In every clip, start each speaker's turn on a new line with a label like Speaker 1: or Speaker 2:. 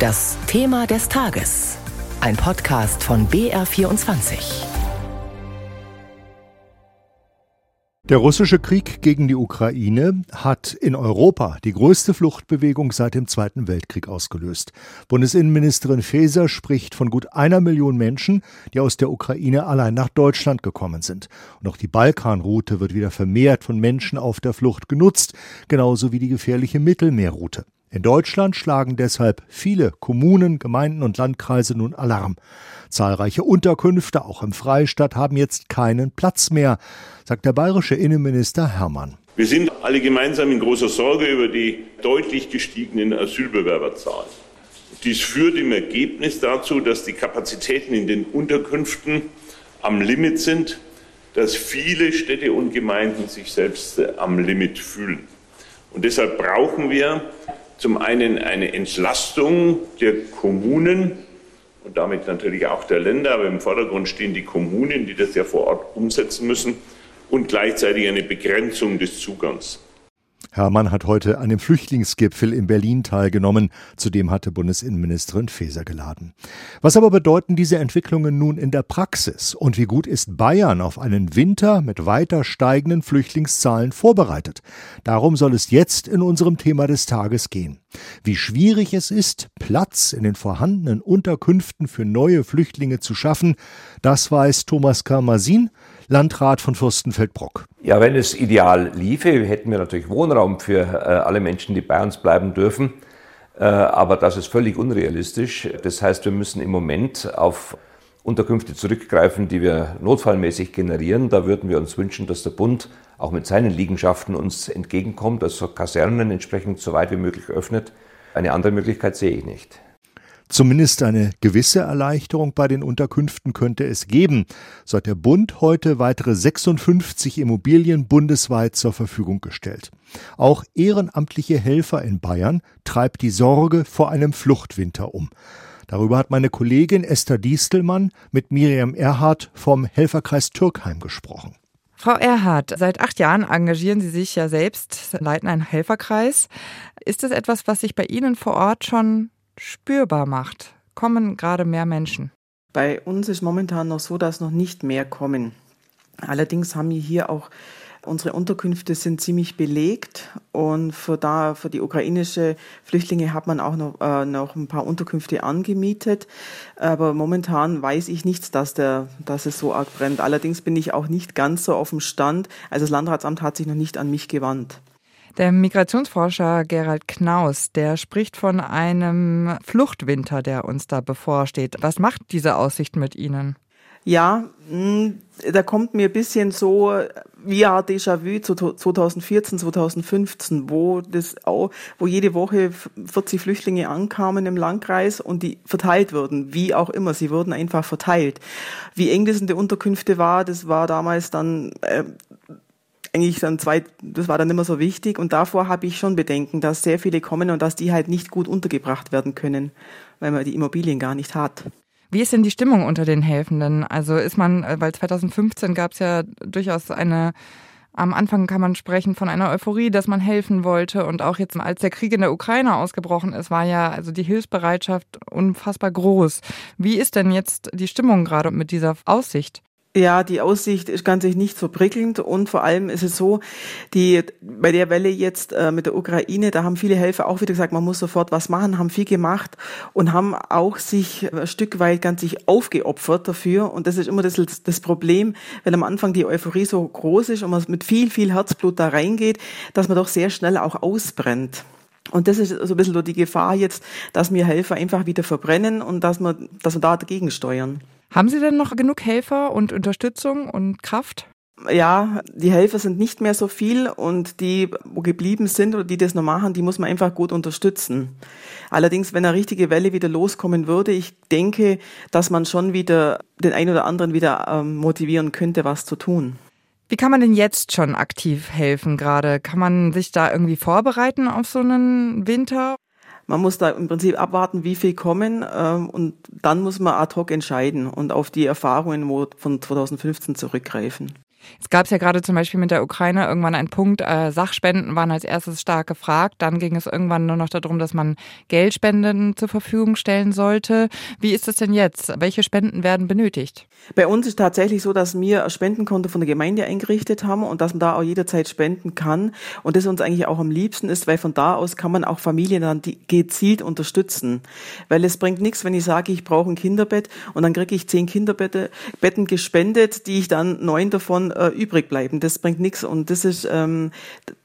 Speaker 1: Das Thema des Tages. Ein Podcast von BR24.
Speaker 2: Der russische Krieg gegen die Ukraine hat in Europa die größte Fluchtbewegung seit dem Zweiten Weltkrieg ausgelöst. Bundesinnenministerin Faeser spricht von gut einer Million Menschen, die aus der Ukraine allein nach Deutschland gekommen sind. Und auch die Balkanroute wird wieder vermehrt von Menschen auf der Flucht genutzt, genauso wie die gefährliche Mittelmeerroute. In Deutschland schlagen deshalb viele Kommunen, Gemeinden und Landkreise nun Alarm. Zahlreiche Unterkünfte, auch im Freistaat, haben jetzt keinen Platz mehr, sagt der bayerische Innenminister Hermann.
Speaker 3: Wir sind alle gemeinsam in großer Sorge über die deutlich gestiegenen Asylbewerberzahlen. Dies führt im Ergebnis dazu, dass die Kapazitäten in den Unterkünften am Limit sind, dass viele Städte und Gemeinden sich selbst am Limit fühlen. Und deshalb brauchen wir zum einen eine Entlastung der Kommunen und damit natürlich auch der Länder, aber im Vordergrund stehen die Kommunen, die das ja vor Ort umsetzen müssen, und gleichzeitig eine Begrenzung des Zugangs.
Speaker 2: Hermann hat heute an dem Flüchtlingsgipfel in Berlin teilgenommen. Zudem hatte Bundesinnenministerin Faeser geladen. Was aber bedeuten diese Entwicklungen nun in der Praxis? Und wie gut ist Bayern auf einen Winter mit weiter steigenden Flüchtlingszahlen vorbereitet? Darum soll es jetzt in unserem Thema des Tages gehen. Wie schwierig es ist, Platz in den vorhandenen Unterkünften für neue Flüchtlinge zu schaffen, das weiß Thomas Karmasin, Landrat von Fürstenfeldbruck.
Speaker 4: Ja, wenn es ideal liefe, hätten wir natürlich Wohnraum für äh, alle Menschen, die bei uns bleiben dürfen. Äh, aber das ist völlig unrealistisch. Das heißt, wir müssen im Moment auf Unterkünfte zurückgreifen, die wir notfallmäßig generieren. Da würden wir uns wünschen, dass der Bund auch mit seinen Liegenschaften uns entgegenkommt, also Kasernen entsprechend so weit wie möglich öffnet. Eine andere Möglichkeit sehe ich nicht.
Speaker 2: Zumindest eine gewisse Erleichterung bei den Unterkünften könnte es geben. Hat der Bund heute weitere 56 Immobilien bundesweit zur Verfügung gestellt. Auch ehrenamtliche Helfer in Bayern treibt die Sorge vor einem Fluchtwinter um. Darüber hat meine Kollegin Esther Diestelmann mit Miriam Erhardt vom Helferkreis Türkheim gesprochen.
Speaker 5: Frau Erhardt, seit acht Jahren engagieren Sie sich ja selbst, leiten einen Helferkreis. Ist das etwas, was sich bei Ihnen vor Ort schon spürbar macht? Kommen gerade mehr Menschen?
Speaker 6: Bei uns ist momentan noch so, dass noch nicht mehr kommen. Allerdings haben wir hier auch Unsere Unterkünfte sind ziemlich belegt und für, da, für die ukrainische Flüchtlinge hat man auch noch, äh, noch ein paar Unterkünfte angemietet. Aber momentan weiß ich nichts, dass, der, dass es so arg brennt. Allerdings bin ich auch nicht ganz so auf dem Stand. Also das Landratsamt hat sich noch nicht an mich gewandt.
Speaker 5: Der Migrationsforscher Gerald Knaus, der spricht von einem Fluchtwinter, der uns da bevorsteht. Was macht diese Aussicht mit Ihnen?
Speaker 6: Ja, hm, da kommt mir ein bisschen so ein Déjà-vu zu 2014, 2015, wo das auch, wo jede Woche 40 Flüchtlinge ankamen im Landkreis und die verteilt wurden, wie auch immer, sie wurden einfach verteilt. Wie eng das in der Unterkünfte war, das war damals dann äh, eigentlich dann zwei, das war dann immer so wichtig und davor habe ich schon Bedenken, dass sehr viele kommen und dass die halt nicht gut untergebracht werden können, weil man die Immobilien gar nicht hat.
Speaker 5: Wie ist denn die Stimmung unter den Helfenden? Also ist man, äh, weil 2015 gab es ja durchaus eine am Anfang kann man sprechen von einer Euphorie, dass man helfen wollte. Und auch jetzt, als der Krieg in der Ukraine ausgebrochen ist, war ja also die Hilfsbereitschaft unfassbar groß. Wie ist denn jetzt die Stimmung gerade mit dieser Aussicht?
Speaker 6: Ja, die Aussicht ist ganz nicht so prickelnd und vor allem ist es so, die bei der Welle jetzt äh, mit der Ukraine, da haben viele Helfer auch wieder gesagt, man muss sofort was machen, haben viel gemacht und haben auch sich ein Stück weit ganz sich aufgeopfert dafür und das ist immer das, das Problem, wenn am Anfang die Euphorie so groß ist und man mit viel viel Herzblut da reingeht, dass man doch sehr schnell auch ausbrennt. Und das ist so ein bisschen so die Gefahr jetzt, dass wir Helfer einfach wieder verbrennen und dass wir, dass wir da dagegen steuern.
Speaker 5: Haben Sie denn noch genug Helfer und Unterstützung und Kraft?
Speaker 6: Ja, die Helfer sind nicht mehr so viel und die, wo geblieben sind oder die das noch machen, die muss man einfach gut unterstützen. Allerdings, wenn eine richtige Welle wieder loskommen würde, ich denke, dass man schon wieder den einen oder anderen wieder ähm, motivieren könnte, was zu tun.
Speaker 5: Wie kann man denn jetzt schon aktiv helfen gerade? Kann man sich da irgendwie vorbereiten auf so einen Winter?
Speaker 6: Man muss da im Prinzip abwarten, wie viel kommen ähm, und dann muss man ad hoc entscheiden und auf die Erfahrungen von 2015 zurückgreifen.
Speaker 5: Es gab ja gerade zum Beispiel mit der Ukraine irgendwann einen Punkt, äh, Sachspenden waren als erstes stark gefragt. Dann ging es irgendwann nur noch darum, dass man Geldspenden zur Verfügung stellen sollte. Wie ist es denn jetzt? Welche Spenden werden benötigt?
Speaker 6: Bei uns ist tatsächlich so, dass wir ein Spendenkonto von der Gemeinde eingerichtet haben und dass man da auch jederzeit spenden kann. Und das uns eigentlich auch am liebsten ist, weil von da aus kann man auch Familien dann gezielt unterstützen. Weil es bringt nichts, wenn ich sage, ich brauche ein Kinderbett und dann kriege ich zehn Kinderbetten gespendet, die ich dann neun davon äh, übrig bleiben. Das bringt nichts und das ist ähm,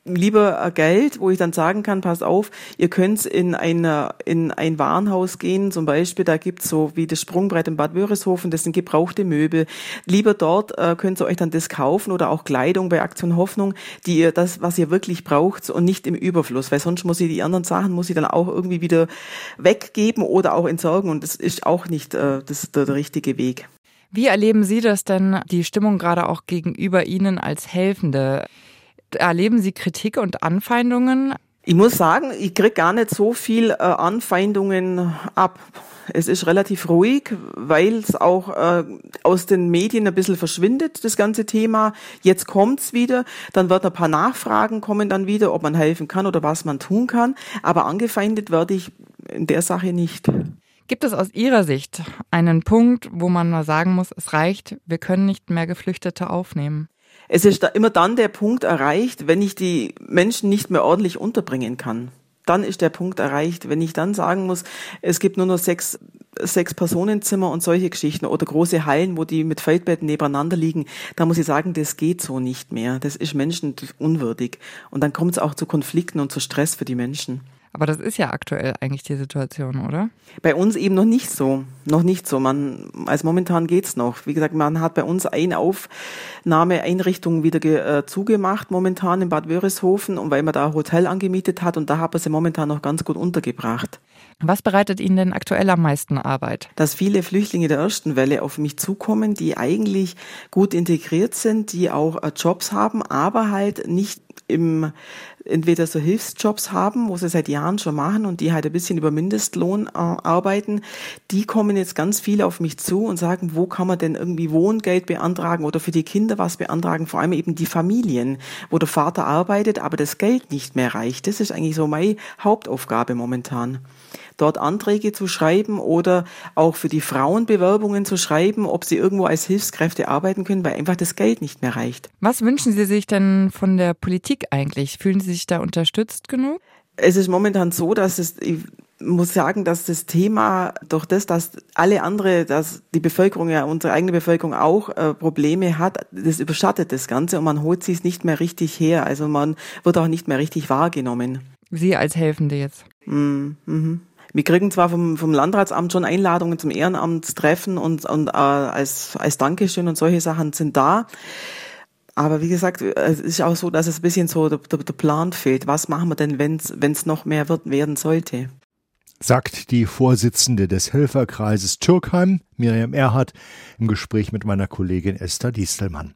Speaker 6: lieber Geld, wo ich dann sagen kann, pass auf, ihr könnt in, eine, in ein Warenhaus gehen, zum Beispiel, da gibt's so wie das Sprungbrett in Bad Wörishofen, das sind gebrauchte Möbel. Lieber dort äh, könnt ihr euch dann das kaufen oder auch Kleidung bei Aktion Hoffnung, die ihr das, was ihr wirklich braucht und nicht im Überfluss, weil sonst muss ich die anderen Sachen, muss ich dann auch irgendwie wieder weggeben oder auch entsorgen und das ist auch nicht äh, das, der, der richtige Weg.
Speaker 5: Wie erleben Sie das denn, die Stimmung gerade auch gegenüber Ihnen als Helfende? Erleben Sie Kritik und Anfeindungen?
Speaker 6: Ich muss sagen, ich krieg gar nicht so viel äh, Anfeindungen ab. Es ist relativ ruhig, weil es auch äh, aus den Medien ein bisschen verschwindet, das ganze Thema. Jetzt kommt's wieder, dann wird ein paar Nachfragen kommen dann wieder, ob man helfen kann oder was man tun kann. Aber angefeindet werde ich in der Sache nicht.
Speaker 5: Gibt es aus Ihrer Sicht einen Punkt, wo man mal sagen muss, es reicht, wir können nicht mehr Geflüchtete aufnehmen?
Speaker 6: Es ist da immer dann der Punkt erreicht, wenn ich die Menschen nicht mehr ordentlich unterbringen kann. Dann ist der Punkt erreicht, wenn ich dann sagen muss, es gibt nur noch sechs, sechs Personenzimmer und solche Geschichten oder große Hallen, wo die mit Feldbetten nebeneinander liegen, da muss ich sagen, das geht so nicht mehr. Das ist menschenunwürdig. Und dann kommt es auch zu Konflikten und zu Stress für die Menschen.
Speaker 5: Aber das ist ja aktuell eigentlich die Situation, oder?
Speaker 6: Bei uns eben noch nicht so. Noch nicht so. Man, also momentan geht's noch. Wie gesagt, man hat bei uns eine Aufnahmeeinrichtung wieder äh, zugemacht, momentan in Bad Wörishofen, und weil man da ein Hotel angemietet hat und da hat man sie momentan noch ganz gut untergebracht.
Speaker 5: Was bereitet Ihnen denn aktuell am meisten Arbeit?
Speaker 6: Dass viele Flüchtlinge der ersten Welle auf mich zukommen, die eigentlich gut integriert sind, die auch äh, Jobs haben, aber halt nicht im entweder so Hilfsjobs haben, wo sie seit Jahren schon machen und die halt ein bisschen über Mindestlohn äh, arbeiten, die kommen jetzt ganz viele auf mich zu und sagen, wo kann man denn irgendwie Wohngeld beantragen oder für die Kinder was beantragen, vor allem eben die Familien, wo der Vater arbeitet, aber das Geld nicht mehr reicht. Das ist eigentlich so meine Hauptaufgabe momentan dort Anträge zu schreiben oder auch für die Frauen Bewerbungen zu schreiben, ob sie irgendwo als Hilfskräfte arbeiten können, weil einfach das Geld nicht mehr reicht.
Speaker 5: Was wünschen Sie sich denn von der Politik eigentlich? Fühlen Sie sich da unterstützt genug?
Speaker 6: Es ist momentan so, dass es, ich muss sagen, dass das Thema durch das, dass alle andere, dass die Bevölkerung ja, unsere eigene Bevölkerung auch äh, Probleme hat, das überschattet das Ganze und man holt sich es nicht mehr richtig her. Also man wird auch nicht mehr richtig wahrgenommen.
Speaker 5: Sie als Helfende jetzt?
Speaker 6: Mm, mhm. Wir kriegen zwar vom, vom Landratsamt schon Einladungen zum Ehrenamtstreffen und, und äh, als, als Dankeschön und solche Sachen sind da. Aber wie gesagt, es ist auch so, dass es ein bisschen so der, der, der Plan fehlt. Was machen wir denn, wenn es noch mehr wird, werden sollte?
Speaker 2: Sagt die Vorsitzende des Helferkreises Türkheim, Miriam Erhardt, im Gespräch mit meiner Kollegin Esther Diestelmann.